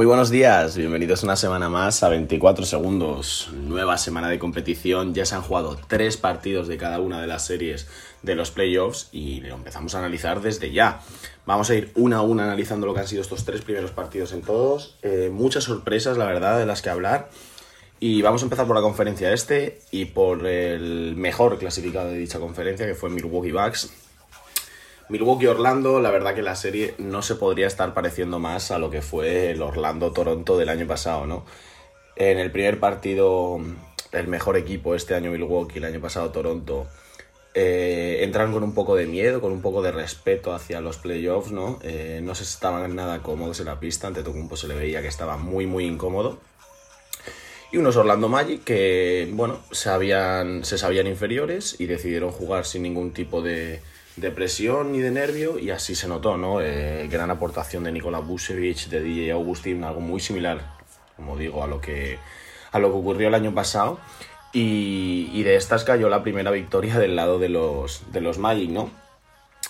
Muy buenos días, bienvenidos una semana más a 24 segundos. Nueva semana de competición, ya se han jugado tres partidos de cada una de las series de los playoffs y lo empezamos a analizar desde ya. Vamos a ir una a una analizando lo que han sido estos tres primeros partidos en todos. Eh, muchas sorpresas, la verdad, de las que hablar. Y vamos a empezar por la conferencia este y por el mejor clasificado de dicha conferencia, que fue Milwaukee Bucks Milwaukee-Orlando, la verdad que la serie no se podría estar pareciendo más a lo que fue el Orlando-Toronto del año pasado, ¿no? En el primer partido, el mejor equipo este año Milwaukee, el año pasado Toronto, eh, entraron con un poco de miedo, con un poco de respeto hacia los playoffs, ¿no? Eh, no se estaban nada cómodos en la pista, ante Tocumpo se le veía que estaba muy, muy incómodo. Y unos Orlando Magic que, bueno, se, se sabían inferiores y decidieron jugar sin ningún tipo de, de presión y de nervio y así se notó, ¿no? Eh, gran aportación de Nikola Vucevic, de DJ Augustin, algo muy similar, como digo, a lo que, a lo que ocurrió el año pasado. Y, de estas cayó la primera victoria del lado de los, de los Magic, ¿no?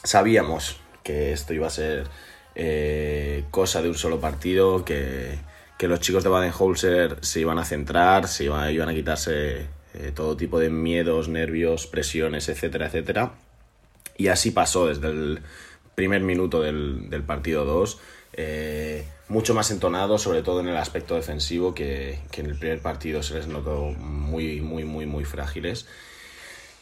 Sabíamos que esto iba a ser eh, cosa de un solo partido, que, los chicos de Baden-Holzer se iban a centrar, se iban, iban a quitarse eh, todo tipo de miedos, nervios, presiones, etcétera, etcétera y así pasó desde el primer minuto del, partido 2. Eh, mucho más entonado, sobre todo en el aspecto defensivo, que, en el primer partido se les notó muy, muy, muy, muy frágiles.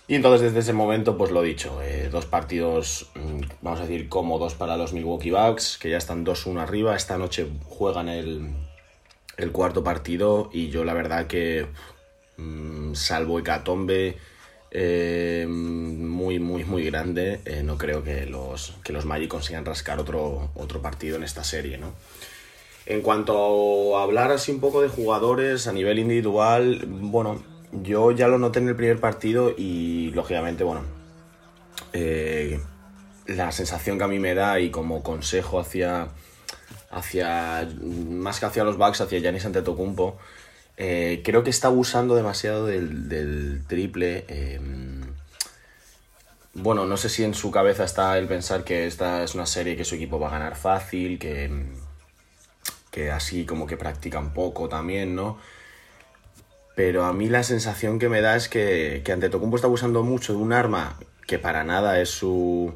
Y entonces desde ese momento, pues lo dicho, eh, dos partidos, mm, vamos a decir, cómodos para los Milwaukee Bucks, que ya están 2-1 arriba. Esta noche juegan el, el, cuarto partido y yo la verdad que, mm, salvo Hecatombe, eh, muy, muy, muy grande. Eh, no creo que los, que los Magic consigan rascar otro, otro partido en esta serie, ¿no? En cuanto a hablar así un poco de jugadores a nivel individual, bueno, yo ya lo noté en el primer partido y lógicamente, bueno, eh, la sensación que a mí me da y como consejo hacia, hacia más que hacia los Bucks, hacia Giannis Antetokounmpo, eh, creo que está abusando demasiado del, triple. Em, bueno, no sé si en su cabeza está el pensar que esta es una serie que su equipo va a ganar fácil, que, que así como que practican poco también, ¿no? Pero a mí la sensación que me da es que, que Antetokounmpo está abusando mucho de un arma que para nada es su,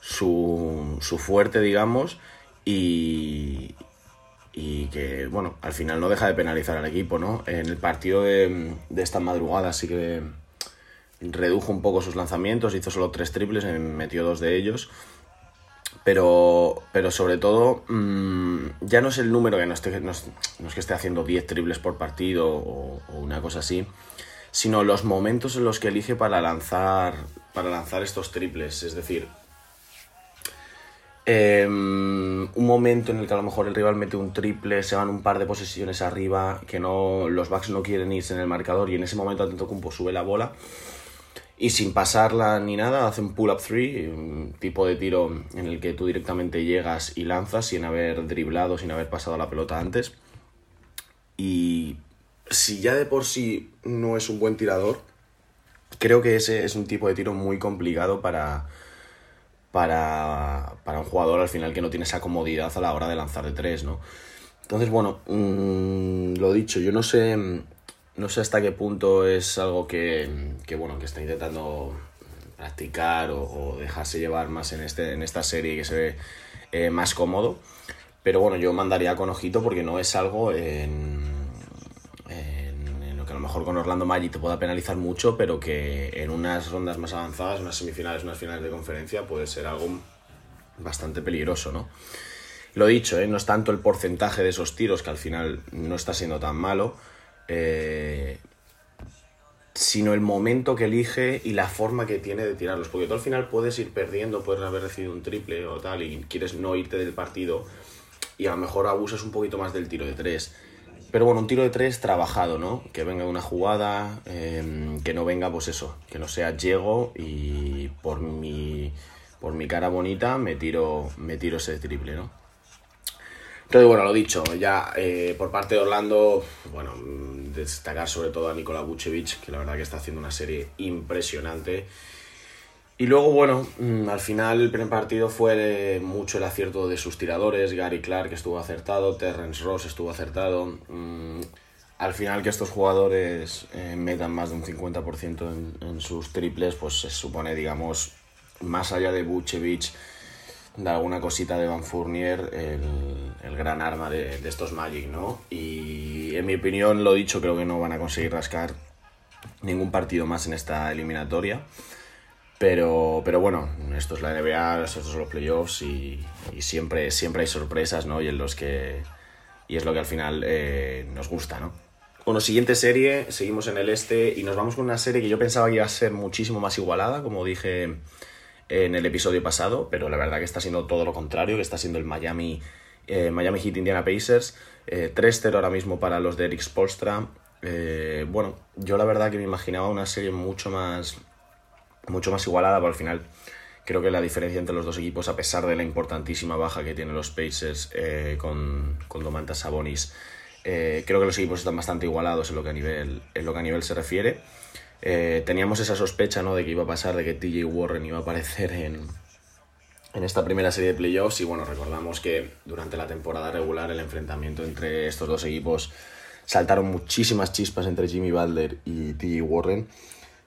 su, su fuerte, digamos, y, y que, bueno, al final no deja de penalizar al equipo, ¿no? En el partido de, esta madrugada sí que redujo un poco sus lanzamientos, hizo solo tres triples, metió dos de ellos. Pero, pero sobre todo, mm, ya no es el número que no, esté, no, es, que esté haciendo 10 triples por partido o, o, una cosa así, sino los momentos en los que elige para lanzar, para lanzar estos triples. Es decir, Em, un momento en el que a lo mejor el rival mete un triple, se van un par de posesiones arriba, que no los backs no quieren irse en el marcador y en ese momento Antetokounmpo sube la bola y sin pasarla ni nada hace un pull-up three, un tipo de tiro en el que tú directamente llegas y lanzas sin haber driblado, sin haber pasado la pelota antes. Y si ya de por sí no es un buen tirador, creo que ese es un tipo de tiro muy complicado para para, un jugador al final que no tiene esa comodidad a la hora de lanzar de tres, ¿no? Entonces, bueno, mm, lo dicho, yo no sé, no sé hasta qué punto es algo que, bueno, que está intentando practicar o, dejarse llevar más en, este, en esta serie que se ve eh, más cómodo. Pero bueno, yo mandaría con ojito porque no es algo en, que mejor con Orlando Magic te pueda penalizar mucho, pero que en unas rondas más avanzadas, unas semifinales, unas finales de conferencia, puede ser algo bastante peligroso, ¿no? Lo dicho, ¿eh? no es tanto el porcentaje de esos tiros, que al final no está siendo tan malo, eh, sino el momento que elige y la forma que tiene de tirarlos. Porque tú al final puedes ir perdiendo, puedes haber recibido un triple o tal, y quieres no irte del partido, y a lo mejor abusas un poquito más del tiro de tres pero bueno, un tiro de tres trabajado, ¿no? Que venga una jugada, em, que no venga, pues eso, que no sea llego y por mi, por mi cara bonita me tiro, me tiro ese triple, ¿no? Entonces, bueno, lo dicho, ya eh, por parte de Orlando, bueno, destacar sobre todo a Nikola Vucevic, que la verdad que está haciendo una serie impresionante. Y luego, bueno, mm, al final el primer partido fue mucho el acierto de sus tiradores. Gary Clark estuvo acertado, Terrence Ross estuvo acertado. Mm, al final que estos jugadores eh, metan más de un 50% en, en, sus triples, pues se supone, digamos, más allá de Vucevic, de alguna cosita de Van Fournier, el, el gran arma de, de, estos Magic, ¿no? Y en mi opinión, lo dicho, creo que no van a conseguir rascar ningún partido más en esta eliminatoria. Pero, pero bueno, esto es la NBA, estos son los playoffs y, siempre, siempre hay sorpresas, ¿no? Y, en los que, y es lo que al final eh, nos gusta, ¿no? Bueno, siguiente serie, seguimos en el este y nos vamos con una serie que yo pensaba que iba a ser muchísimo más igualada, como dije en el episodio pasado, pero la verdad que está siendo todo lo contrario, que está siendo el Miami, eh, Miami Heat Indiana Pacers, eh, 3-0 ahora mismo para los de Eric Spolstra. Eh, bueno, yo la verdad que me imaginaba una serie mucho más mucho más igualada, pero al final creo que la diferencia entre los dos equipos, a pesar de la importantísima baja que tienen los Pacers eh, con, con Domantas Sabonis, eh, creo que los equipos están bastante igualados en lo que a nivel, en lo que a nivel se refiere. Eh, teníamos esa sospecha ¿no? de que iba a pasar, de que TJ Warren iba a aparecer en, en esta primera serie de playoffs y bueno, recordamos que durante la temporada regular el enfrentamiento entre estos dos equipos saltaron muchísimas chispas entre Jimmy Butler y TJ Warren.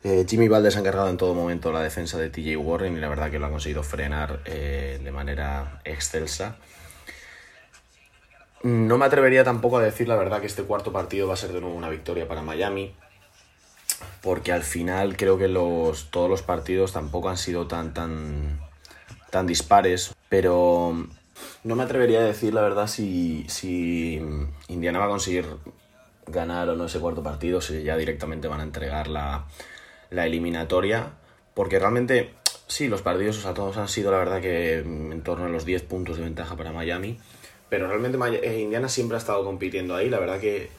Eh, Jimmy Valdes ha encargado en todo momento la defensa de TJ Warren y la verdad que lo ha conseguido frenar eh, de manera excelsa. No me atrevería tampoco a decir la verdad que este cuarto partido va a ser de nuevo una victoria para Miami, porque al final creo que los, todos los partidos tampoco han sido tan, tan, tan dispares, pero no me atrevería a decir la verdad si, si Indiana va a conseguir ganar o no ese cuarto partido, si ya directamente van a entregar la, la eliminatoria, porque realmente sí, los partidos a todos han sido la verdad que en torno a los 10 puntos de ventaja para Miami, pero realmente eh, Indiana siempre ha estado compitiendo ahí, la verdad que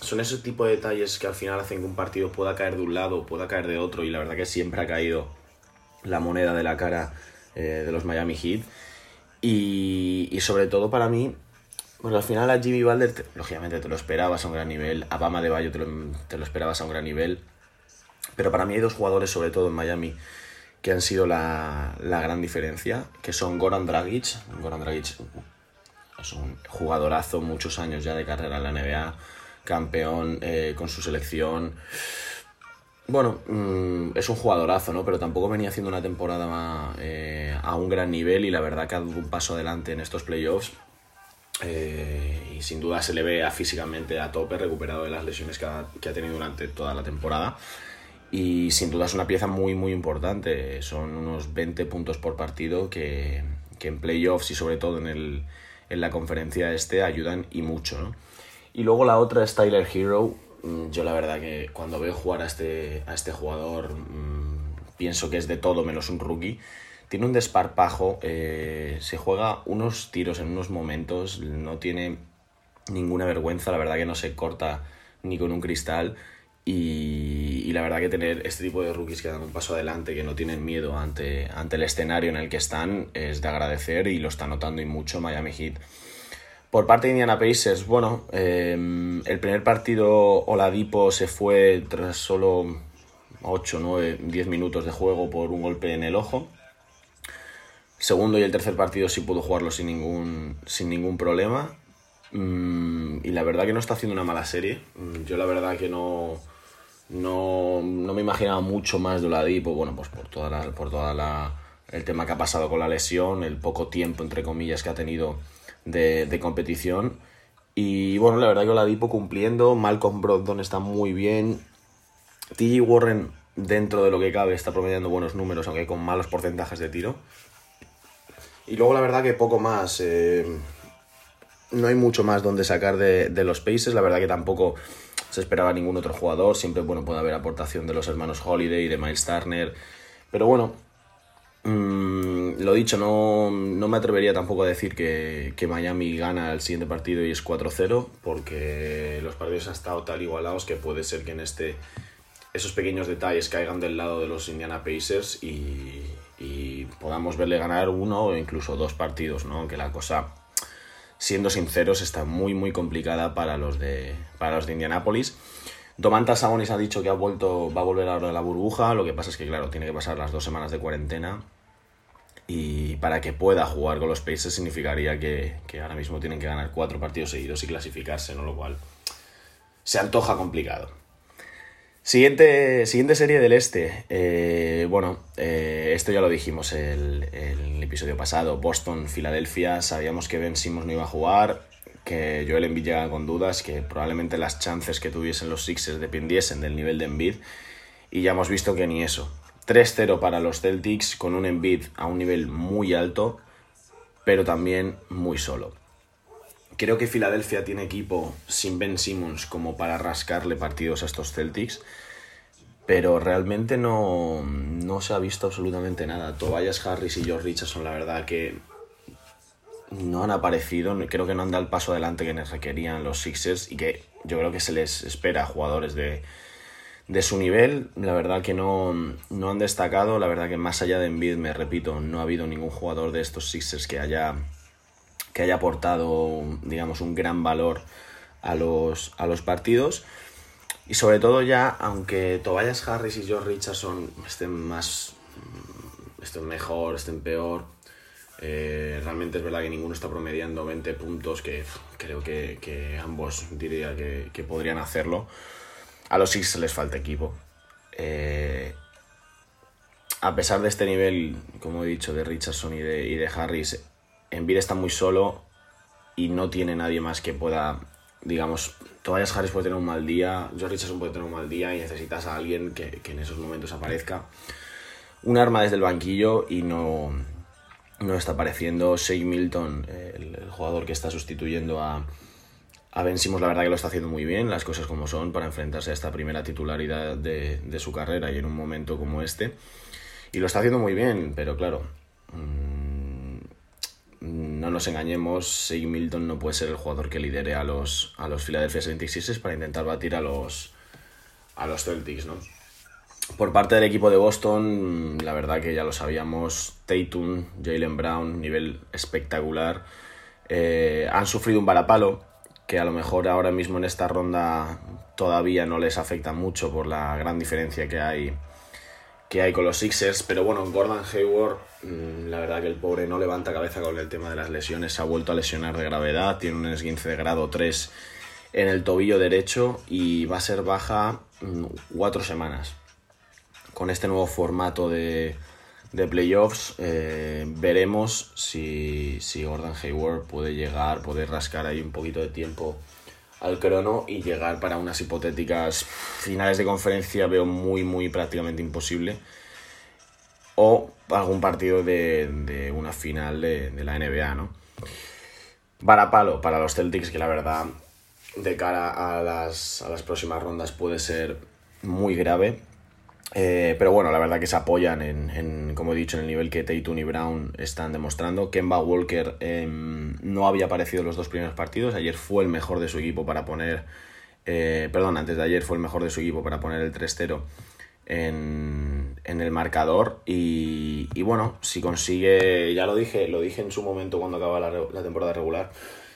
son ese tipo de detalles que al final hacen que un partido pueda caer de un lado o pueda caer de otro y la verdad que siempre ha caído la moneda de la cara eh, de los Miami Heat. Y, y, sobre todo para mí bueno, al final a Jimmy Butler, lógicamente te lo esperabas a un gran nivel, a Bama de Bayo te lo esperabas a un gran nivel, pero para mí hay dos jugadores, sobre todo en Miami, que han sido la, la gran diferencia, que son Goran Dragic. Goran Dragic es un jugadorazo, muchos años ya de carrera en la NBA, campeón eh, con su selección. Bueno, mmm, es un jugadorazo, ¿no? Pero tampoco venía haciendo una temporada eh, a un gran nivel y la verdad que ha dado un paso adelante en estos playoffs. Eh, y sin duda se le ve a físicamente a tope, recuperado de las lesiones que ha, que ha tenido durante toda la temporada y sin duda es una pieza muy muy importante. Son unos 20 puntos por partido que, que en playoffs y sobre todo en, el, en la conferencia este ayudan y mucho. ¿no? Y luego la otra es Tyler Hero. Mm, yo la verdad que cuando veo jugar a este, a este jugador mmm, pienso que es de todo menos un rookie. Tiene un desparpajo, eh, se juega unos tiros en unos momentos, no tiene ninguna vergüenza, la verdad que no se corta ni con un cristal y, y, la verdad que tener este tipo de rookies que dan un paso adelante, que no tienen miedo ante, ante el escenario en el que están, es de agradecer y lo está notando y mucho Miami Heat. Por parte de Indiana Pacers, bueno, eh, el primer partido Oladipo se fue tras solo 8, 9, 10 minutos de juego por un golpe en el ojo. Segundo y el tercer partido sí pudo jugarlo sin ningún, sin ningún problema. Mm, y la verdad que no está haciendo una mala serie. Mm, yo la verdad que no no, no me imaginaba mucho más de Oladipo, bueno, pues por toda la, por toda la, el tema que ha pasado con la lesión, el poco tiempo, entre comillas, que ha tenido de, competición. Y bueno, la verdad que Oladipo cumpliendo, Malcolm Brogdon está muy bien, TJ Warren dentro de lo que cabe está promediando buenos números, aunque con malos porcentajes de tiro. Y luego la verdad que poco más. Eh, no hay mucho más donde sacar de, de los Pacers, la verdad que tampoco se esperaba ningún otro jugador. Siempre bueno, puede haber aportación de los hermanos Holiday de Miles Turner. Pero bueno, mmm, lo dicho, no, no, me atrevería tampoco a decir que, que, Miami gana el siguiente partido y es 4-0, porque los partidos han estado tal igualados que puede ser que en este esos pequeños detalles caigan del lado de los Indiana Pacers y, y podamos verle ganar uno o incluso dos partidos, ¿no? Aunque la cosa siendo sinceros, está muy muy complicada para los de, para los de Indianápolis. Domantas Sabonis ha dicho que ha vuelto, va a volver ahora la burbuja, lo que pasa es que, claro, tiene que pasar las dos semanas de cuarentena y para que pueda jugar con los Pacers significaría que, ahora mismo tienen que ganar cuatro partidos seguidos y clasificarse, ¿no? Lo cual se antoja complicado. Siguiente, siguiente serie del este. Eh, bueno, eh, esto ya lo dijimos el, el episodio pasado. Boston, Filadelfia. Sabíamos que Ben Simmons no iba a jugar que Joel Embiid llegaba con dudas, que probablemente las chances que tuviesen los Sixers dependiesen del nivel de Embiid, y ya hemos visto que ni eso. 3-0 para los Celtics con un Embiid a un nivel muy alto, pero también muy solo. Creo que Filadelfia tiene equipo sin Ben Simmons como para rascarle partidos a estos Celtics, pero realmente no, no se ha visto absolutamente nada. Tobias Harris y George Richardson, la verdad que no han aparecido, creo que no han dado el paso adelante que les requerían los Sixers y que yo creo que se les espera a jugadores de, de su nivel. La verdad que no, no han destacado, la verdad que más allá de Embiid, me repito, no ha habido ningún jugador de estos Sixers que haya, que haya aportado, digamos, un gran valor a los, a los partidos. Y sobre todo ya, aunque Tobias Harris y George Richardson estén más, estén mejor, estén peor, eh, realmente es verdad que ninguno está promediando 20 puntos, que creo que, ambos diría que, podrían hacerlo. A los Six les falta equipo. Eh, a pesar de este nivel, como he dicho, de Richardson y de, y de Harris, Envir está muy solo y no tiene nadie más que pueda, digamos, Tobias Harris puede tener un mal día, George Richardson puede tener un mal día y necesitas a alguien que, que en esos momentos aparezca. Un arma desde el banquillo y no, no está apareciendo. Shea Milton, el, jugador que está sustituyendo a, a Ben la verdad que lo está haciendo muy bien, las cosas como son, para enfrentarse a esta primera titularidad de, de su carrera y en un momento como este. Y lo está haciendo muy bien, pero claro, mmm, no nos engañemos, Shea Milton no puede ser el jugador que lidere a los, a los Philadelphia 76ers para intentar batir a los, a los Celtics, ¿no? Por parte del equipo de Boston, la verdad que ya lo sabíamos, Tatum, Jalen Brown, nivel espectacular. Eh, han sufrido un varapalo, que a lo mejor ahora mismo en esta ronda todavía no les afecta mucho por la gran diferencia que hay, que hay con los Sixers. Pero bueno, Gordon Hayward, la verdad que el pobre no levanta cabeza con el tema de las lesiones, se ha vuelto a lesionar de gravedad, tiene un esguince de grado 3 en el tobillo derecho y va a ser baja mm, cuatro semanas. Con este nuevo formato de, de playoffs, eh, veremos si, si Gordon Hayward puede llegar, puede rascar ahí un poquito de tiempo al crono y llegar para unas hipotéticas finales de conferencia veo muy muy prácticamente imposible o algún partido de, de una final de, de, la NBA, ¿no? palo para los Celtics que la verdad de cara a las, a las próximas rondas puede ser muy grave eh, pero bueno, la verdad que se apoyan en, como he dicho, en el nivel que Tatum y Brown están demostrando. Kemba Walker em, no había aparecido en los dos primeros partidos. Ayer fue el mejor de su equipo para poner. Eh, perdón, antes de ayer fue el mejor de su equipo para poner el 3-0 en, el marcador. Y, bueno, si consigue. Ya lo dije, lo dije en su momento cuando acaba la, temporada regular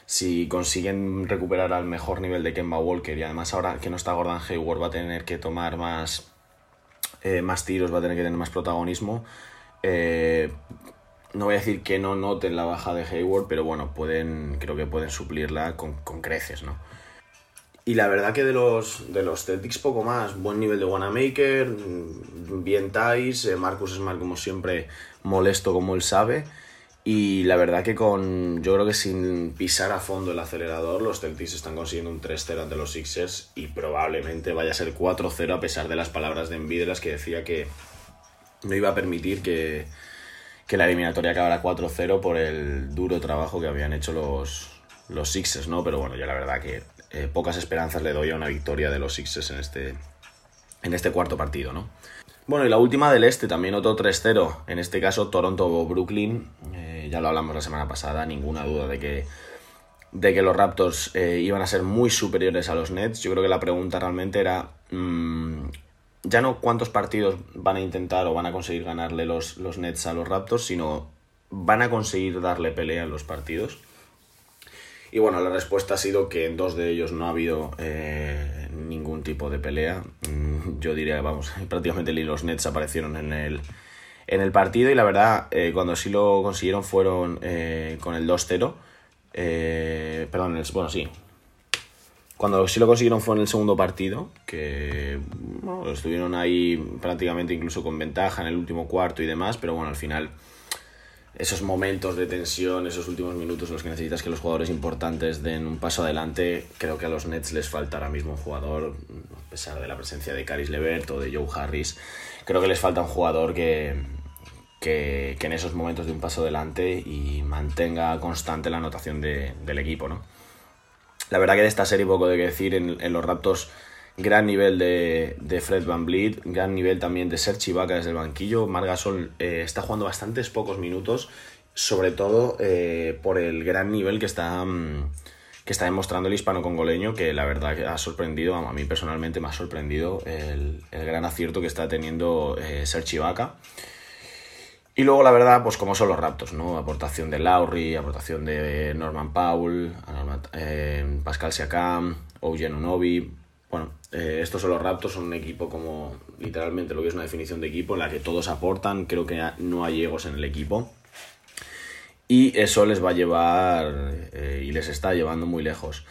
si consiguen recuperar al mejor nivel de Kemba Walker y además ahora que no está Gordon Hayward va a tener que tomar más, eh, más tiros, va a tener que tener más protagonismo. Eh, no voy a decir que no noten la baja de Hayward, pero bueno, pueden, creo que pueden suplirla con, creces, ¿no? Y la verdad que de los, de los Celtics poco más. Buen nivel de Wanamaker, bien Thais, eh, Marcus Smart como siempre molesto como él sabe. Y la verdad que con, yo creo que sin pisar a fondo el acelerador, los Celtics están consiguiendo un 3-0 ante los Sixers y probablemente vaya a ser 4-0 a pesar de las palabras de Embiid las que decía que no iba a permitir que, que la eliminatoria acabara 4-0 por el duro trabajo que habían hecho los, los Sixers, ¿no? Pero bueno, yo la verdad que eh, pocas esperanzas le doy a una victoria de los Sixers en este, en este cuarto partido, ¿no? Bueno, y la última del este, también otro 3-0, en este caso Toronto-Brooklyn, eh, ya lo hablamos la semana pasada, ninguna duda de que, de que los Raptors eh, iban a ser muy superiores a los Nets. Yo creo que la pregunta realmente era, mmm, ya no cuántos partidos van a intentar o van a conseguir ganarle los, los Nets a los Raptors, sino van a conseguir darle pelea en los partidos. Y bueno, la respuesta ha sido que en dos de ellos no ha habido eh, ningún tipo de pelea. Mm, yo diría, vamos, prácticamente los Nets aparecieron en el, en el partido y la verdad, eh, cuando sí lo consiguieron fueron eh, con el 2-0. perdón, bueno, sí. Cuando sí lo consiguieron fue en el segundo partido, que estuvieron ahí prácticamente incluso con ventaja en el último cuarto y demás, pero bueno, al final esos momentos de tensión, esos últimos minutos en los que necesitas que los jugadores importantes den un paso adelante, creo que a los Nets les falta ahora mismo un jugador, a pesar de la presencia de Caris Levert o de Joe Harris, creo que les falta un jugador que, que, en esos momentos de un paso adelante y mantenga constante la anotación del equipo, ¿no? La verdad que de esta serie poco de que decir, en, en los Raptors gran nivel de, Fred Van Vliet, gran nivel también de Serge Ibaka desde el banquillo. Margasol eh, está jugando bastantes pocos minutos, sobre todo eh, por el gran nivel que está, mm, que está demostrando el hispano-congoleño, que la verdad ha sorprendido, a mí personalmente me ha sorprendido el, gran acierto que está teniendo eh, Serge. Y luego, la verdad, pues como son los Raptors, ¿no? Aportación de Lowry, aportación de Norman Powell, Pascal Siakam, Eugen Unobi, bueno, eh, estos son los Raptors, son un equipo como literalmente lo que es una definición de equipo en la que todos aportan, creo que no hay egos en el equipo. Y eso les va a llevar eh, y les está llevando muy lejos.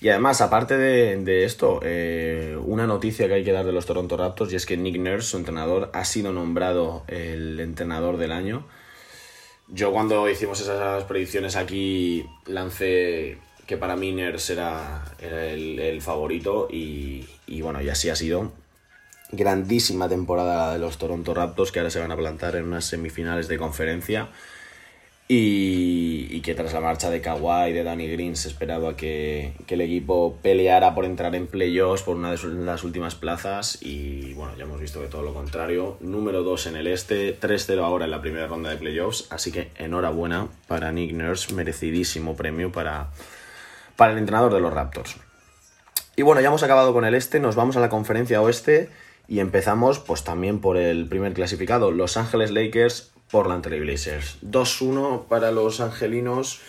Y además, aparte de, esto, eh, una noticia que hay que dar de los Toronto Raptors y es que Nick Nurse, su entrenador, ha sido nombrado el entrenador del año. Yo cuando hicimos esas predicciones aquí lancé que para mí Ners era, el, favorito y, bueno, y así ha sido. Grandísima temporada de los Toronto Raptors que ahora se van a plantar en unas semifinales de conferencia y, que tras la marcha de Kawhi y de Danny Green se esperaba que, el equipo peleara por entrar en playoffs por una de las últimas plazas y bueno, ya hemos visto que todo lo contrario. Número 2 en el este, 3-0 ahora en la primera ronda de playoffs, así que enhorabuena para Nick Nurse, merecidísimo premio para para el entrenador de los Raptors. Y bueno, ya hemos acabado con el este, nos vamos a la conferencia oeste y empezamos pues también por el primer clasificado, Los Ángeles Lakers, Portland Trail Blazers. 2-1 para los angelinos.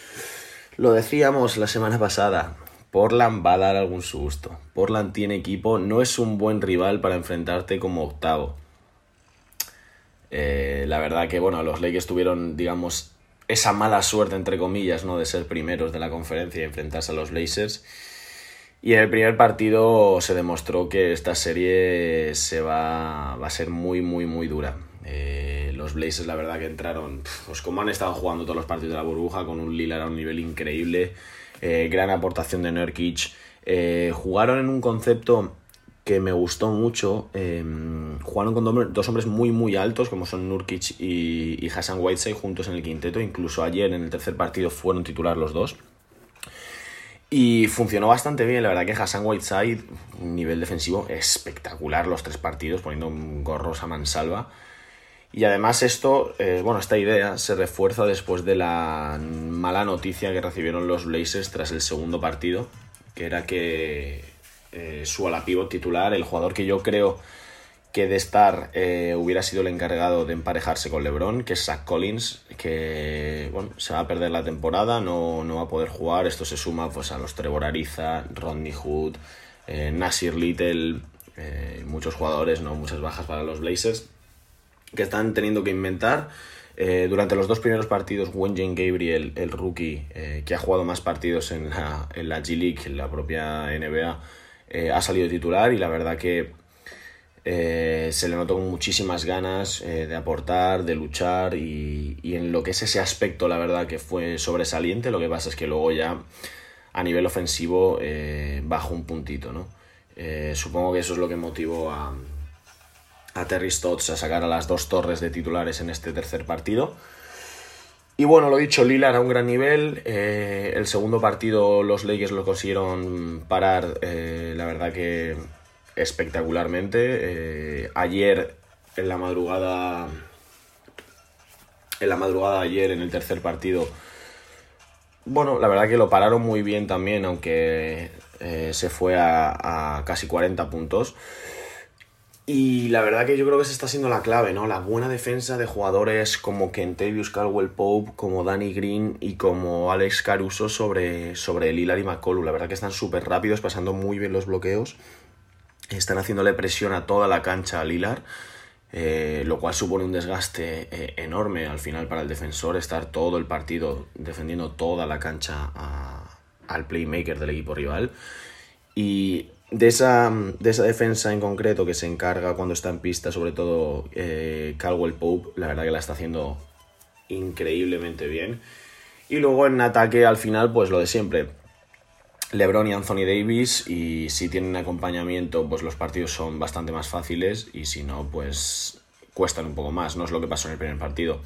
Lo decíamos la semana pasada, Portland va a dar algún susto. Portland tiene equipo, no es un buen rival para enfrentarte como octavo. Eh, la verdad que, bueno, los Lakers tuvieron, digamos, esa mala suerte, entre comillas, ¿no? de ser primeros de la conferencia y enfrentarse a los Blazers. Y en el primer partido se demostró que esta serie se va, va a ser muy, muy, muy dura. Eh, los Blazers, la verdad, que entraron, pues como han estado jugando todos los partidos de la burbuja, con un Lillard a un nivel increíble, eh, gran aportación de Nurkic. Eh, jugaron en un concepto que me gustó mucho. Em, jugaron con dos hombres muy, muy altos, como son Nurkic y, Hassan Whiteside, juntos en el quinteto. Incluso ayer en el tercer partido fueron titular los dos. Y funcionó bastante bien, la verdad que Hassan Whiteside, nivel defensivo espectacular los tres partidos, poniendo un gorros a mansalva. Y además esto, eh, bueno, esta idea se refuerza después de la mala noticia que recibieron los Blazers tras el segundo partido, que era que eh, su ala pivot titular, el jugador que yo creo que de estar eh, hubiera sido el encargado de emparejarse con LeBron, que es Zach Collins, que bueno, se va a perder la temporada, no, no va a poder jugar. Esto se suma pues, a los Trevor Ariza, Rodney Hood, eh, Nasir Little, muchos jugadores, no muchas bajas para los Blazers, que están teniendo que inventar. durante los dos primeros partidos, Wenjen Gabriel, el rookie, que ha jugado más partidos en la, en la G League, en la propia NBA, eh, ha salido titular y la verdad que eh, se le notó con muchísimas ganas eh, de aportar, de luchar y, en lo que es ese aspecto la verdad que fue sobresaliente, lo que pasa es que luego ya a nivel ofensivo bajó un puntito, ¿no? supongo que eso es lo que motivó a, a Terry Stotts a sacar a las dos torres de titulares en este tercer partido. Y bueno, lo dicho, Lillard a un gran nivel. Eh, el segundo partido los Lakers lo consiguieron parar, eh, la verdad que espectacularmente. Eh, ayer, en la madrugada, en la madrugada ayer, en el tercer partido, bueno, la verdad que lo pararon muy bien también, aunque se fue a casi 40 puntos. Y la verdad que yo creo que esa está siendo la clave, ¿no? La buena defensa de jugadores como Kentavious Caldwell Pope, como Danny Green y como Alex Caruso sobre, sobre Lillard y McCollum. La verdad que están súper rápidos, pasando muy bien los bloqueos. Están haciéndole presión a toda la cancha a Lillard. Eh, lo cual supone un desgaste eh, enorme al final para el defensor estar todo el partido defendiendo toda la cancha al playmaker del equipo rival. Y de esa, de esa defensa en concreto que se encarga cuando está en pista, sobre todo eh, Caldwell Pope, la verdad que la está haciendo increíblemente bien. Y luego en ataque al final, pues lo de siempre. LeBron y Anthony Davis y si tienen acompañamiento pues los partidos son bastante más fáciles y si no pues cuestan un poco más, no es lo que pasó en el primer partido.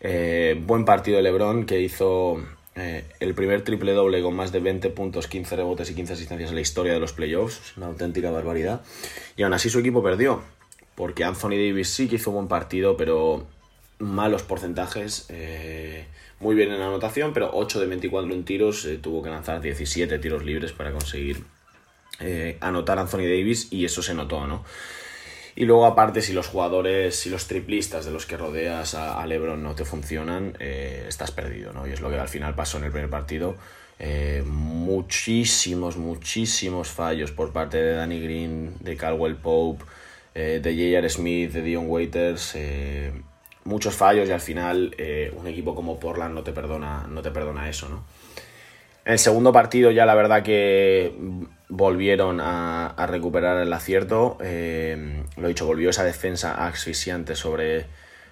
Eh, buen partido de LeBron que hizo eh, el primer triple doble con más de 20 puntos, 15 rebotes y 15 asistencias en la historia de los playoffs, una auténtica barbaridad. Y aún así su equipo perdió, porque Anthony Davis sí que hizo un buen partido, pero malos porcentajes. Eh, muy bien en anotación, pero 8 de 24 en tiros, eh, tuvo que lanzar 17 tiros libres para conseguir anotar Anthony Davis y eso se notó, ¿no? Y luego, aparte, si los jugadores, si los triplistas de los que rodeas a, LeBron no te funcionan, eh, estás perdido, ¿no? Y es lo que al final pasó en el primer partido. Eh, muchísimos, muchísimos fallos por parte de Danny Green, de Caldwell Pope, eh, de J.R. Smith, de Dion Waiters. muchos fallos y al final un equipo como Portland no te perdona, no te perdona eso, ¿no? En el segundo partido ya la verdad que volvieron a, recuperar el acierto. Eh, lo dicho, volvió esa defensa asfixiante sobre,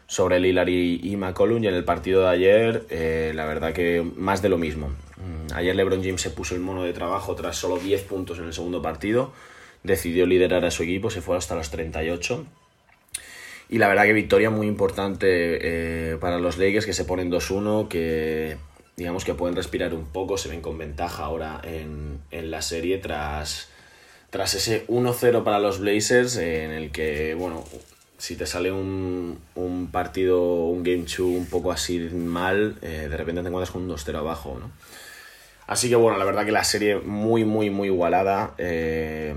sobre Lillard y, McCollum. Y en el partido de ayer, eh, la verdad que más de lo mismo. Mm, ayer LeBron James se puso el mono de trabajo tras solo 10 puntos en el segundo partido. Decidió liderar a su equipo, se fue hasta los 38. Y la verdad que victoria muy importante eh, para los Lakers que se ponen 2-1, que digamos que pueden respirar un poco, se ven con ventaja ahora en, la serie tras, tras ese 1-0 para los Blazers en el que, bueno, si te sale un, partido, un Game 2 un poco así mal, eh, de repente te encuentras con un 2-0 abajo, ¿no? Así que bueno, la verdad que la serie muy, muy, muy igualada. Eh,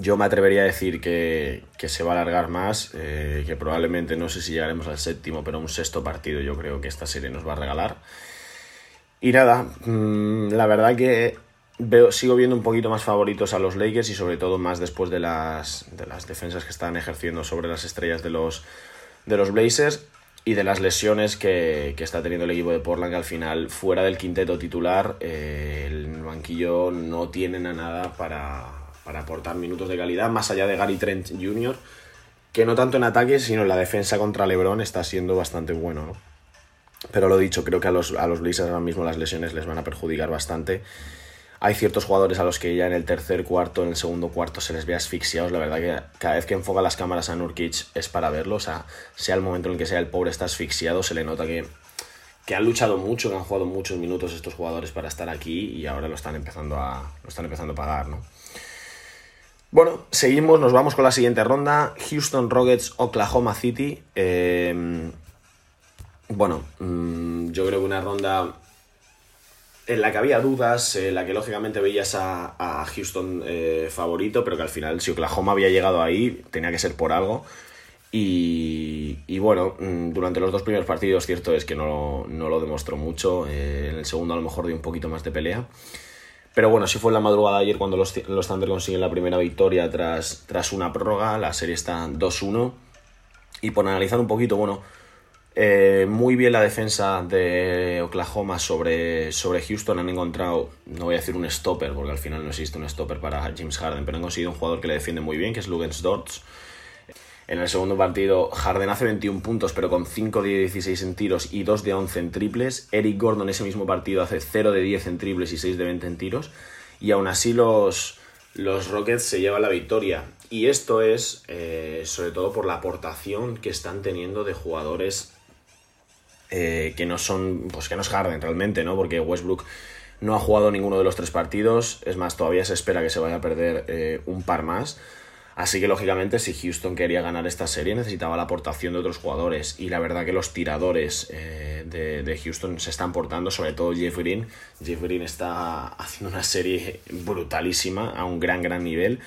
yo me atrevería a decir que, se va a alargar más, eh, que probablemente no sé si llegaremos al séptimo, pero un sexto partido yo creo que esta serie nos va a regalar. Y nada, mm, la verdad que veo, sigo viendo un poquito más favoritos a los Lakers y sobre todo más después de las, de las defensas que están ejerciendo sobre las estrellas de los, de los Blazers y de las lesiones que, está teniendo el equipo de Portland, que al final, fuera del quinteto titular, eh, el banquillo no tienen a nada para, para aportar minutos de calidad, más allá de Gary Trent Jr., que no tanto en ataque, sino en la defensa contra LeBron está siendo bastante bueno, ¿no? Pero lo dicho, creo que a los, a los Blazers ahora mismo las lesiones les van a perjudicar bastante. Hay ciertos jugadores a los que ya en el tercer cuarto, en el segundo cuarto se les ve asfixiados. La verdad que cada vez que enfoca las cámaras a Nurkic es para verlo. O sea, sea el momento en el que sea el pobre está asfixiado, se le nota que, que han luchado mucho, que han jugado muchos minutos estos jugadores para estar aquí y ahora lo están empezando a, lo están empezando a pagar, ¿no? Bueno, seguimos, nos vamos con la siguiente ronda. Houston Rockets, Oklahoma City. Em, bueno, mm, yo creo que una ronda en la que había dudas, en la que lógicamente veías a, Houston eh, favorito, pero que al final si Oklahoma había llegado ahí, tenía que ser por algo. Y, bueno, mm, durante los dos primeros partidos, cierto es que no, lo demostró mucho. Eh, en el segundo, a lo mejor dio un poquito más de pelea. Pero bueno, sí fue en la madrugada de ayer cuando los, los Thunder consiguen la primera victoria tras, tras una prórroga. La serie está 2-1. Y por analizar un poquito, bueno, eh, muy bien la defensa de Oklahoma sobre, sobre Houston. Han encontrado, no voy a decir un stopper, porque al final no existe un stopper para James Harden, pero han conseguido un jugador que le defiende muy bien, que es Lugens Dortz. En el segundo partido, Harden hace 21 puntos, pero con 5 de 16 en tiros y 2 de 11 en triples. Eric Gordon en ese mismo partido hace 0 de 10 en triples y 6 de 20 en tiros. Y aún así los, los Rockets se llevan la victoria. Y esto es eh, sobre todo por la aportación que están teniendo de jugadores eh, que no son, pues que no es Harden realmente, ¿no? Porque Westbrook no ha jugado ninguno de los tres partidos. Es más, todavía se espera que se vaya a perder eh, un par más. Así que lógicamente si Houston quería ganar esta serie necesitaba la aportación de otros jugadores y la verdad que los tiradores eh, de, Houston se están portando, sobre todo Jeff Green. Jeff Green está haciendo una serie brutalísima a un gran gran nivel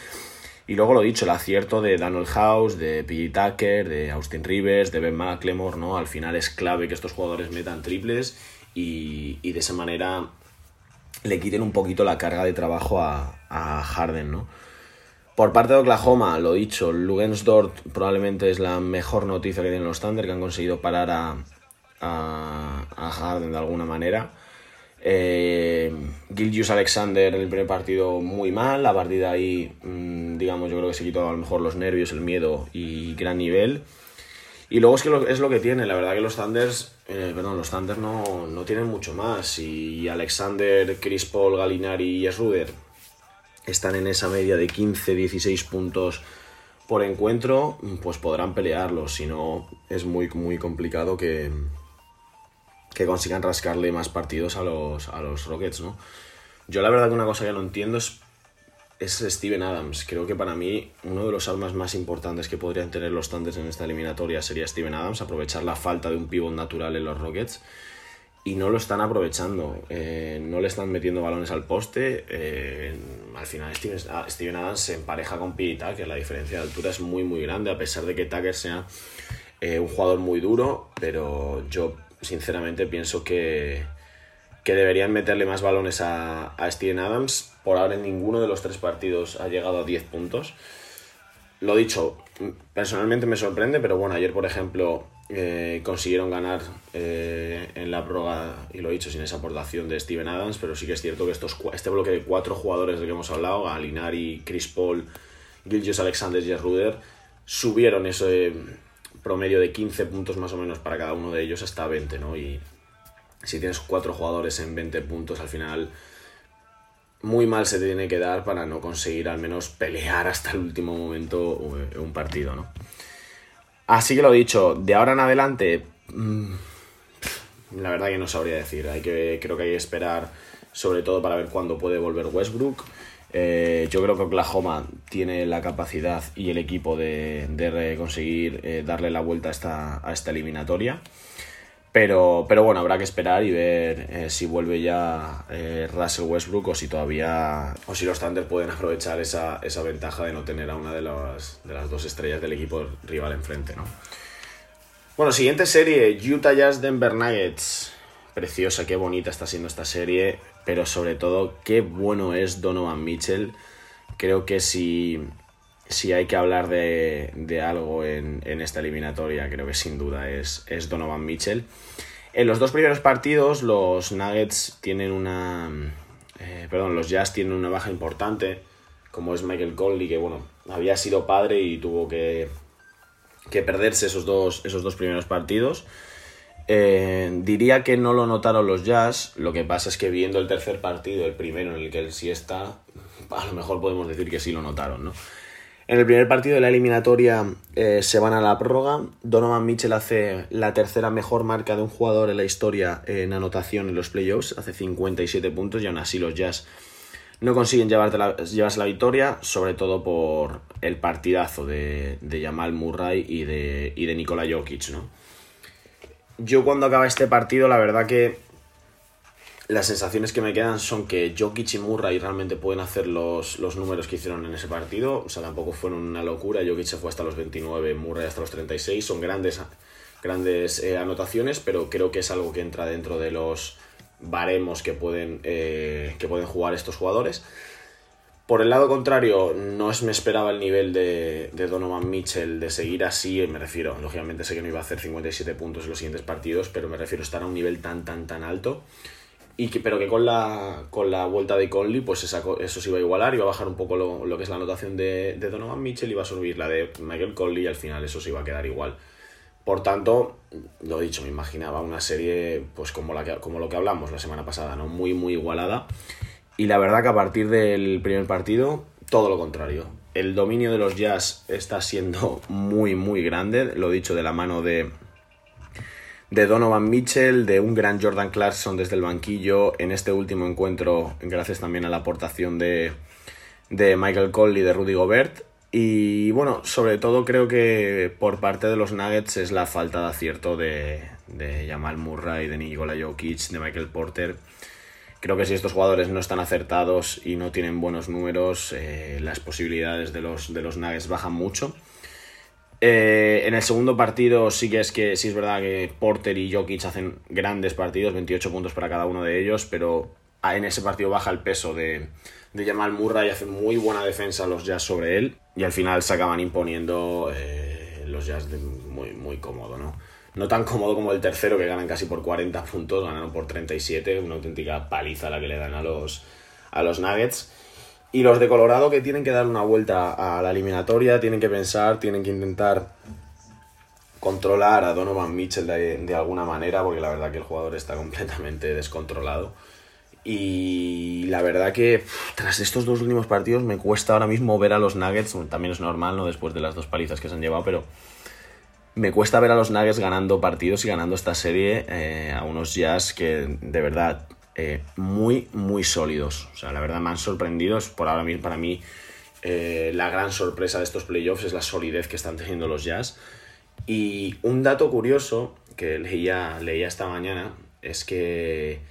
Y luego lo dicho, el acierto de Daniel House, de P.J. Tucker, de Austin Rivers, de Ben McLemore, ¿no? Al final es clave que estos jugadores metan triples y, y de esa manera le quiten un poquito la carga de trabajo a, a Harden, ¿no? Por parte de Oklahoma, lo dicho, Lugensdort probablemente es la mejor noticia que tienen los Thunder, que han conseguido parar a, Harden de alguna manera. Eh, Gilgius Alexander en el primer partido muy mal, a partir de ahí, mmm, digamos, yo creo que se quitó a lo mejor los nervios, el miedo y gran nivel. Y luego es que lo, es lo que tiene, la verdad que los Thunders, eh, perdón, los Thunder no, no, tienen mucho más. Y Alexander, Chris Paul, Galinari y Ruder están en esa media de 15-16 puntos por encuentro, pues podrán pelearlo. Si no, es muy, muy complicado que, que consigan rascarle más partidos a los, a los Rockets, ¿no? Yo la verdad que una cosa que no entiendo es, es Steven Adams. Creo que para mí uno de los armas más importantes que podrían tener los Thunders en esta eliminatoria sería Steven Adams, aprovechar la falta de un pivot natural en los Rockets. Y no lo están aprovechando, eh, no le están metiendo balones al poste. Eh, al final Steven, Adams se empareja con P. Tucker, la diferencia de altura es muy muy grande, a pesar de que Tucker sea eh, un jugador muy duro, pero yo sinceramente pienso que, que deberían meterle más balones a, Steven Adams. Por ahora en ninguno de los tres partidos ha llegado a 10 puntos. Lo dicho, personalmente me sorprende, pero bueno, ayer por ejemplo eh, consiguieron ganar eh, en la prórroga, y lo he dicho, sin esa aportación de Steven Adams, pero sí que es cierto que estos, este bloque de cuatro jugadores del que hemos hablado, Galinari, Chris Paul, Gilgius Alexander y Ruder, subieron ese promedio de 15 puntos más o menos para cada uno de ellos hasta 20, ¿no? Y si tienes cuatro jugadores en 20 puntos, al final muy mal se tiene que dar para no conseguir al menos pelear hasta el último momento un partido, ¿no? Así que lo dicho, de ahora en adelante, mmm, la verdad que no sabría decir. Hay que, creo que hay que esperar, sobre todo para ver cuándo puede volver Westbrook. Eh, yo creo que Oklahoma tiene la capacidad y el equipo de, de conseguir eh, darle la vuelta a esta, a esta eliminatoria. Pero, pero bueno, habrá que esperar y ver eh, si vuelve ya eh, Russell Westbrook o si todavía. o si los Thunder pueden aprovechar esa, esa ventaja de no tener a una de las, de las dos estrellas del equipo rival enfrente, ¿no? Bueno, siguiente serie: Utah Jazz Denver Nuggets. Preciosa, qué bonita está siendo esta serie, pero sobre todo, qué bueno es Donovan Mitchell. Creo que si, si hay que hablar de, algo en, esta eliminatoria, creo que sin duda es, Donovan Mitchell. En los dos primeros partidos, los Nuggets tienen una. Eh, perdón, los Jazz tienen una baja importante, como es Michael Conley, que bueno, había sido padre y tuvo que, que perderse esos dos, esos dos primeros partidos. Eh, diría que no lo notaron los Jazz, lo que pasa es que viendo el tercer partido, el primero en el que él sí está, a lo mejor podemos decir que sí lo notaron, ¿no? En el primer partido de la eliminatoria eh, se van a la prórroga. Donovan Mitchell hace la tercera mejor marca de un jugador en la historia en anotación en los playoffs, hace 57 puntos y aún así los Jazz no consiguen la, llevarse la victoria, sobre todo por el partidazo de, de Jamal Murray y de, y de Nikola Jokic. ¿no? Yo cuando acaba este partido, la verdad que las sensaciones que me quedan son que Jokic y Murray realmente pueden hacer los, los, números que hicieron en ese partido. O sea, tampoco fueron una locura. Jokic se fue hasta los 29, Murray hasta los 36. Son grandes, grandes eh, anotaciones, pero creo que es algo que entra dentro de los baremos que pueden, eh, que pueden jugar estos jugadores. Por el lado contrario, no es, me esperaba el nivel de, de, Donovan Mitchell de seguir así, me refiero, lógicamente sé que no iba a hacer 57 puntos en los siguientes partidos, pero me refiero a estar a un nivel tan, tan, tan alto y que, pero que con la, con la vuelta de Conley, pues esa, eso se iba a igualar, iba a bajar un poco lo, lo que es la anotación de, de, Donovan Mitchell, iba a subir la de Michael Conley y al final eso se iba a quedar igual. Por tanto, lo dicho, me imaginaba una serie pues como, la que, como lo que hablamos la semana pasada, ¿no? Muy, muy igualada. Y la verdad que a partir del primer partido, todo lo contrario. El dominio de los Jazz está siendo muy, muy grande, lo dicho, de la mano de, de Donovan Mitchell, de un gran Jordan Clarkson desde el banquillo en este último encuentro, gracias también a la aportación de, de Michael Cole y de Rudy Gobert. Y bueno, sobre todo creo que por parte de los Nuggets es la falta de acierto de, de Jamal Murray, de Nikola Jokic, de Michael Porter creo que si estos jugadores no están acertados y no tienen buenos números, eh, las posibilidades de los, de los Nuggets bajan mucho. Eh, en el segundo partido sí que es que sí es verdad que Porter y Jokic hacen grandes partidos, 28 puntos para cada uno de ellos, pero en ese partido baja el peso de, de Jamal Murray y hacen muy buena defensa los Jazz sobre él y al final se acaban imponiendo eh, los Jazz muy, muy cómodo, ¿no? No tan cómodo como el tercero que ganan casi por 40 puntos, ganaron por 37, una auténtica paliza la que le dan a los, a los Nuggets. Y los de Colorado que tienen que dar una vuelta a la eliminatoria, tienen que pensar, tienen que intentar controlar a Donovan Mitchell de, alguna manera, porque la verdad que el jugador está completamente descontrolado. Y la verdad que tras estos dos últimos partidos me cuesta ahora mismo ver a los Nuggets, también es normal, ¿no? Después de las dos palizas que se han llevado, pero me cuesta ver a los Nuggets ganando partidos y ganando esta serie eh, a unos Jazz que de verdad eh, muy, muy sólidos. O sea, la verdad me han sorprendido. Por ahora mismo, para mí, eh, la gran sorpresa de estos playoffs es la solidez que están teniendo los Jazz. Y un dato curioso que leía, leía esta mañana es que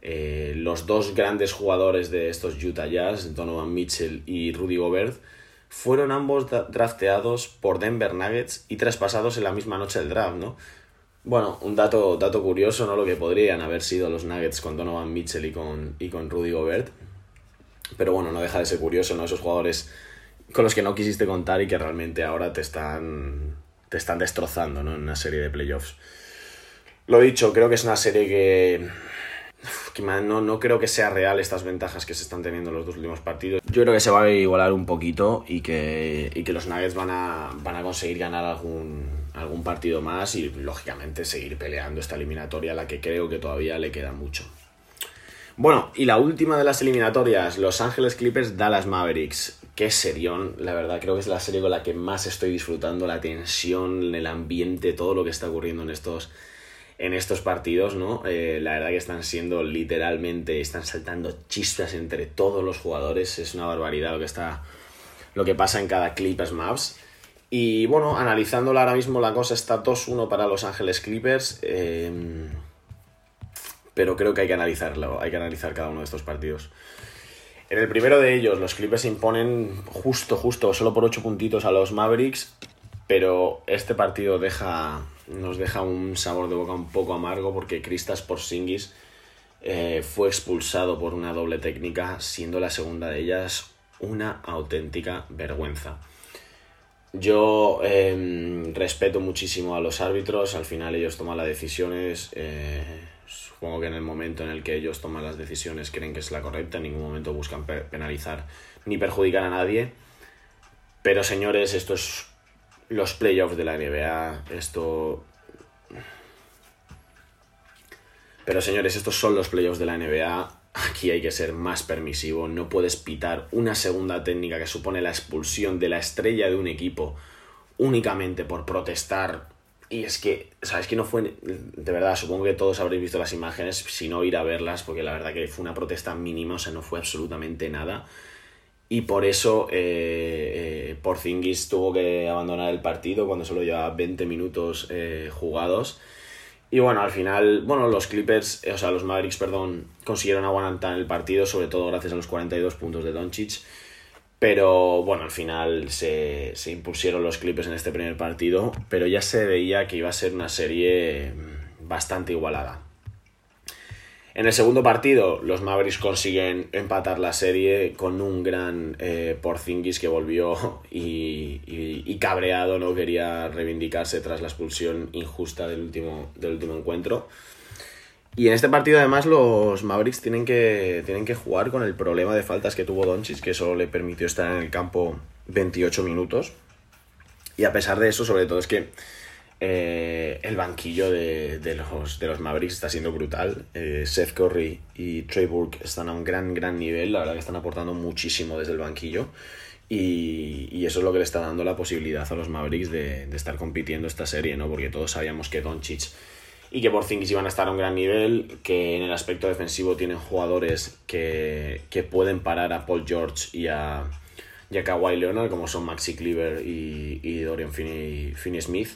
eh, los dos grandes jugadores de estos Utah Jazz, Donovan Mitchell y Rudy Gobert, fueron ambos drafteados por Denver Nuggets y traspasados en la misma noche del draft, ¿no? Bueno, un dato, dato curioso, ¿no? Lo que podrían haber sido los Nuggets con Donovan Mitchell y con, y con Rudy Gobert. Pero bueno, no deja de ser curioso, ¿no? Esos jugadores con los que no quisiste contar y que realmente ahora te están, te están destrozando, ¿no? En una serie de playoffs. Lo dicho, creo que es una serie que, que no, no creo que sea real estas ventajas que se están teniendo en los dos últimos partidos. Yo creo que se va a igualar un poquito y que, y que los Nuggets van a, van a conseguir ganar algún, algún partido más y lógicamente seguir peleando esta eliminatoria a la que creo que todavía le queda mucho. Bueno, y la última de las eliminatorias, Los Ángeles Clippers, Dallas Mavericks. Qué serión, la verdad, creo que es la serie con la que más estoy disfrutando, la tensión, el ambiente, todo lo que está ocurriendo en estos, en estos partidos, ¿no? Eh, la verdad que están siendo literalmente, están saltando chispas entre todos los jugadores, es una barbaridad lo que está, lo que pasa en cada Clippers Maps. Y bueno, analizándola ahora mismo la cosa está 2-1 para Los Ángeles Clippers. Eh, pero creo que hay que analizarlo, hay que analizar cada uno de estos partidos. En el primero de ellos, los Clippers se imponen justo, justo, solo por 8 puntitos a los Mavericks. Pero este partido deja, nos deja un sabor de boca un poco amargo porque Kristas Porzingis eh, fue expulsado por una doble técnica, siendo la segunda de ellas una auténtica vergüenza. Yo em, respeto muchísimo a los árbitros, al final ellos toman las decisiones, eh, supongo que en el momento en el que ellos toman las decisiones creen que es la correcta, en ningún momento buscan penalizar ni perjudicar a nadie, pero señores, esto es los playoffs de la NBA, esto... Pero señores, estos son los playoffs de la NBA, Aquí hay que ser más permisivo, no puedes pitar una segunda técnica que supone la expulsión de la estrella de un equipo únicamente por protestar. Y es que, ¿sabes que no fue? De verdad, supongo que todos habréis visto las imágenes, si no ir a verlas, porque la verdad que fue una protesta mínima, o sea, no fue absolutamente nada. Y por eso eh, eh Porzingis tuvo que abandonar el partido cuando solo llevaba 20 minutos eh, jugados. Y bueno, al final, bueno, los Clippers, o sea, los Mavericks, perdón, consiguieron aguantar el partido, sobre todo gracias a los 42 puntos de Doncic. Pero bueno, al final se, se impusieron los Clippers en este primer partido, pero ya se veía que iba a ser una serie bastante igualada. En el segundo partido, los Mavericks consiguen empatar la serie con un gran eh, Porzingis que volvió y, cabreado, no quería reivindicarse tras la expulsión injusta del último, del último encuentro. Y en este partido, además, los Mavericks tienen que, tienen que jugar con el problema de faltas que tuvo Doncic, que solo le permitió estar en el campo 28 minutos. Y a pesar de eso, sobre todo, es que eh, el banquillo de, los, de los Mavericks está siendo brutal. Eh, Seth Curry y Trey Burke están a un gran, gran nivel. La verdad que están aportando muchísimo desde el banquillo. Y, eso es lo que le está dando la posibilidad a los Mavericks de, estar compitiendo esta serie, ¿no? Porque todos sabíamos que Doncic y que Porzingis iban a estar a un gran nivel, que en el aspecto defensivo tienen jugadores que, pueden parar a Paul George y a, y Kawhi Leonard, como son Maxi Cleaver y, y Dorian Finney-Smith.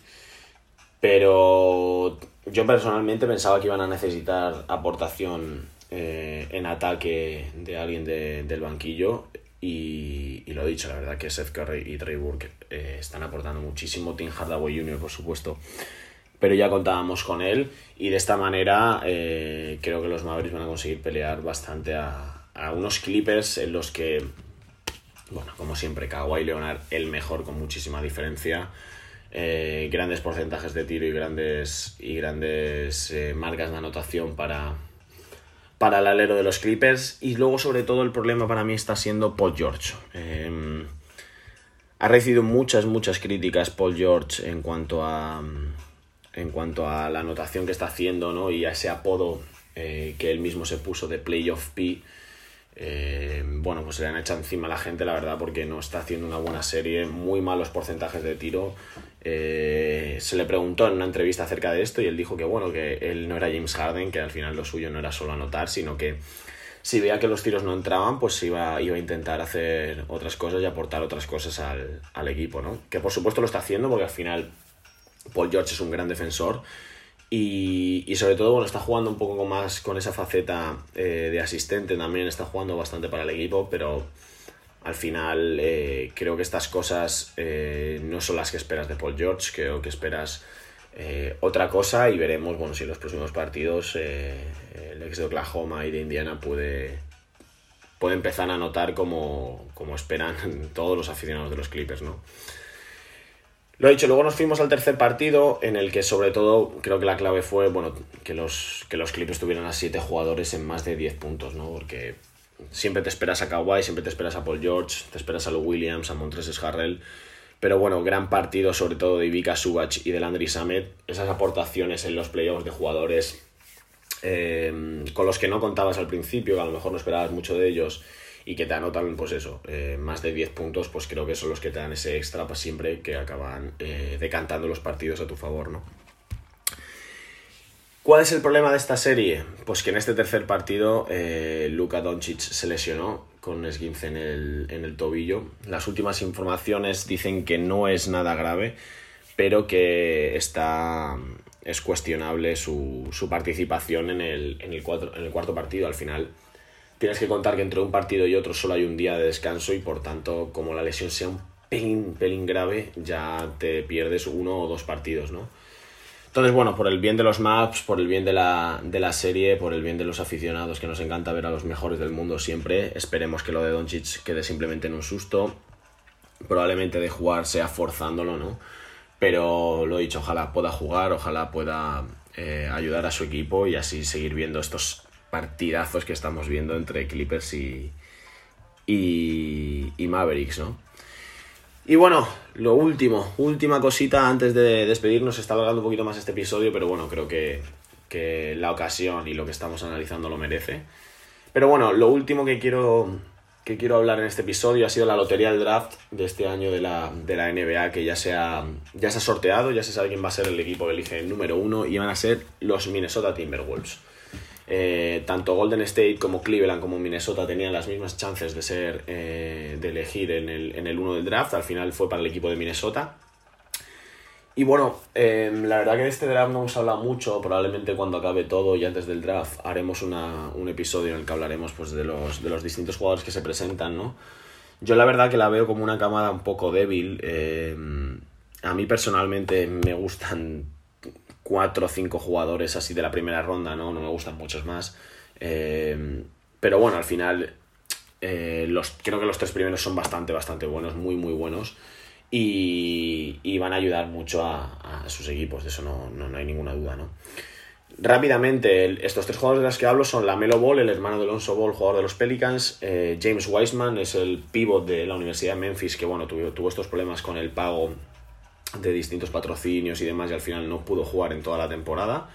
Pero yo personalmente pensaba que iban a necesitar aportación eh, en ataque de alguien del banquillo. Y, y, lo dicho, la verdad que Seth Curry y Trey Burke eh, están aportando muchísimo. Tim Hardaway Jr., por supuesto. Pero ya contábamos con él y de esta manera eh, creo que los Mavericks van a conseguir pelear bastante a, a unos Clippers en los que, bueno, como siempre, Kawhi Leonard el mejor con muchísima diferencia. Eh, grandes porcentajes de tiro y grandes, y grandes marcas de anotación para, para el alero de los Clippers. Y luego, sobre todo, el problema para mí está siendo Paul George. Em, ha recibido muchas, muchas críticas Paul George en cuanto a, en cuanto a la anotación que está haciendo ¿no? y a ese apodo eh, que él mismo se puso de Playoff P. Eh, bueno, pues se le han echado encima a la gente, la verdad, porque no está haciendo una buena serie, muy malos porcentajes de tiro. Eh, se le preguntó en una entrevista acerca de esto y él dijo que, bueno, que él no era James Harden, que al final lo suyo no era solo anotar, sino que si veía que los tiros no entraban, pues iba, iba a intentar hacer otras cosas y aportar otras cosas al, al, equipo, ¿no? Que por supuesto lo está haciendo porque al final Paul George es un gran defensor y, y sobre todo, bueno, está jugando un poco más con esa faceta eh, de asistente también, está jugando bastante para el equipo, pero al final eh, creo que estas cosas eh, no son las que esperas de Paul George, creo que esperas eh, otra cosa y veremos bueno, si en los próximos partidos el ex de Oklahoma y de Indiana puede, puede empezar a notar como, como esperan todos los aficionados de los Clippers. ¿no? Lo he dicho, luego nos fuimos al tercer partido en el que sobre todo creo que la clave fue bueno, que, los, que los Clippers tuvieran a 7 jugadores en más de 10 puntos, ¿no? porque siempre te esperas a Kawhi, siempre te esperas a Paul George, te esperas a Lou Williams, a Montrezl Harrell pero bueno, gran partido sobre todo de Ivica Subach y de Landry Samet. Esas aportaciones en los playoffs de jugadores eh, con los que no contabas al principio, que a lo mejor no esperabas mucho de ellos y que te anotan, pues eso, eh, más de 10 puntos, pues creo que son los que te dan ese extra para siempre que acaban eh, decantando los partidos a tu favor, ¿no? ¿Cuál es el problema de esta serie? Pues que en este tercer partido eh, Luka Doncic se lesionó con esguince en el, en el tobillo. Las últimas informaciones dicen que no es nada grave, pero que está, es cuestionable su, su participación en el, en, el cuatro, en el cuarto partido. Al final tienes que contar que entre un partido y otro solo hay un día de descanso y por tanto como la lesión sea un pelín, pelín grave ya te pierdes uno o dos partidos, ¿no? Entonces, bueno, por el bien de los maps, por el bien de la, de la serie, por el bien de los aficionados, que nos encanta ver a los mejores del mundo siempre, esperemos que lo de Doncic quede simplemente en un susto. Probablemente de jugar sea forzándolo, ¿no? Pero lo dicho, ojalá pueda jugar, ojalá pueda eh, ayudar a su equipo y así seguir viendo estos partidazos que estamos viendo entre Clippers y, y, y Mavericks, ¿no? Y bueno, lo último, última cosita antes de despedirnos. Está alargando un poquito más este episodio, pero bueno, creo que, que, la ocasión y lo que estamos analizando lo merece. Pero bueno, lo último que quiero, que quiero hablar en este episodio ha sido la lotería del draft de este año de la, de la NBA, que ya se, ha, ya se ha sorteado, ya se sabe quién va a ser el equipo que elige el número uno y van a ser los Minnesota Timberwolves. Eh, tanto Golden State como Cleveland como Minnesota tenían las mismas chances de ser eh, de elegir en el, en el 1 del draft. Al final fue para el equipo de Minnesota. Y bueno, eh, la verdad que de este draft no hemos hablado mucho. Probablemente cuando acabe todo y antes del draft haremos una, un episodio en el que hablaremos pues, de, los, de los distintos jugadores que se presentan, ¿no? Yo la verdad que la veo como una camada un poco débil. a mí personalmente me gustan cuatro o cinco jugadores así de la primera ronda, ¿no? No me gustan muchos más. Eh, pero bueno, al final eh, los, creo que los tres primeros son bastante, bastante buenos, muy, muy buenos. Y, y van a ayudar mucho a, sus equipos, de eso no, no, no hay ninguna duda, ¿no? Rápidamente, estos tres jugadores de los que hablo son la Melo Ball, el hermano de Alonso Ball, jugador de los Pelicans. Eh, James Wiseman es el pivot de la Universidad de Memphis, que bueno, tuvo, tuvo estos problemas con el pago de distintos patrocinios y demás y al final no pudo jugar en toda la temporada.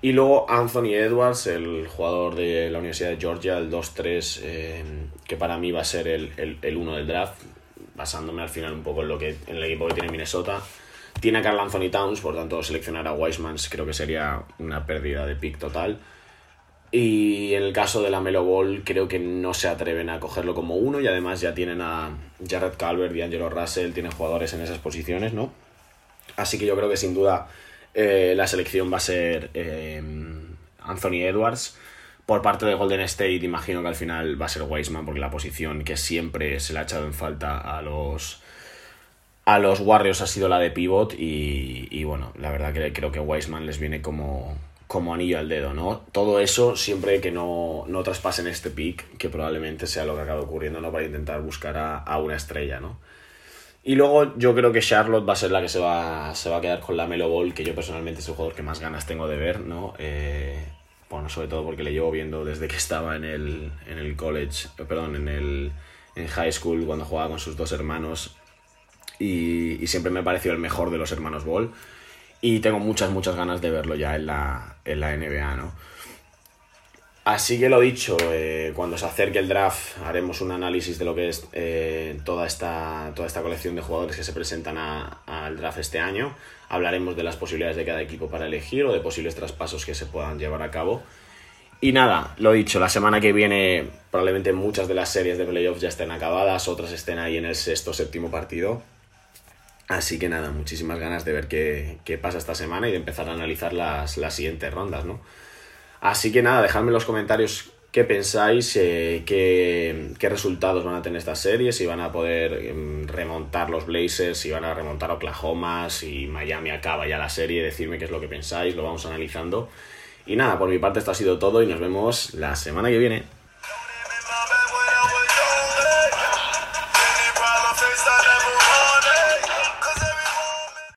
Y luego Anthony Edwards, el jugador de la Universidad de Georgia, el 2-3, eh, que para mí va a ser el, el, uno del draft, basándome al final un poco en, lo que, en el equipo que tiene Minnesota. Tiene a Carl Anthony Towns, por tanto seleccionar a Wiseman creo que sería una pérdida de pick total. Y en el caso de la Melo Ball creo que no se atreven a cogerlo como uno y además ya tienen a Jared Calvert y Angelo Russell, tienen jugadores en esas posiciones, ¿no? Así que yo creo que sin duda eh, la selección va a ser eh, Anthony Edwards. Por parte de Golden State, imagino que al final va a ser Wiseman, porque la posición que siempre se le ha echado en falta a los, a los Warriors ha sido la de pivot. Y, bueno, la verdad que creo que Wiseman les viene como, como anillo al dedo, ¿no? Todo eso siempre que no, no traspasen este pick, que probablemente sea lo que acaba ocurriendo, ¿no? Para intentar buscar a, a, una estrella, ¿no? Y luego yo creo que Charlotte va a ser la que se va, se va a quedar con la Melo Ball, que yo personalmente es el jugador que más ganas tengo de ver, ¿no? Eh, bueno, sobre todo porque le llevo viendo desde que estaba en el, en el college, perdón, en el en high school, cuando jugaba con sus dos hermanos, y, y siempre me pareció el mejor de los hermanos Ball y tengo muchas, muchas ganas de verlo ya en la, en la NBA, ¿no? Así que lo dicho, eh, cuando se acerque el draft haremos un análisis de lo que es eh, toda, esta, toda esta colección de jugadores que se presentan al draft este año. Hablaremos de las posibilidades de cada equipo para elegir o de posibles traspasos que se puedan llevar a cabo. Y nada, lo dicho, la semana que viene probablemente muchas de las series de playoffs ya estén acabadas, otras estén ahí en el sexto o séptimo partido. Así que nada, muchísimas ganas de ver qué, qué pasa esta semana y de empezar a analizar las, las, siguientes rondas, ¿no? Así que nada, dejadme en los comentarios qué pensáis, eh, qué, qué, resultados van a tener estas series, si van a poder eh, remontar los Blazers, si van a remontar Oklahoma, si Miami acaba ya la serie, decirme qué es lo que pensáis, lo vamos analizando. Y nada, por mi parte esto ha sido todo y nos vemos la semana que viene.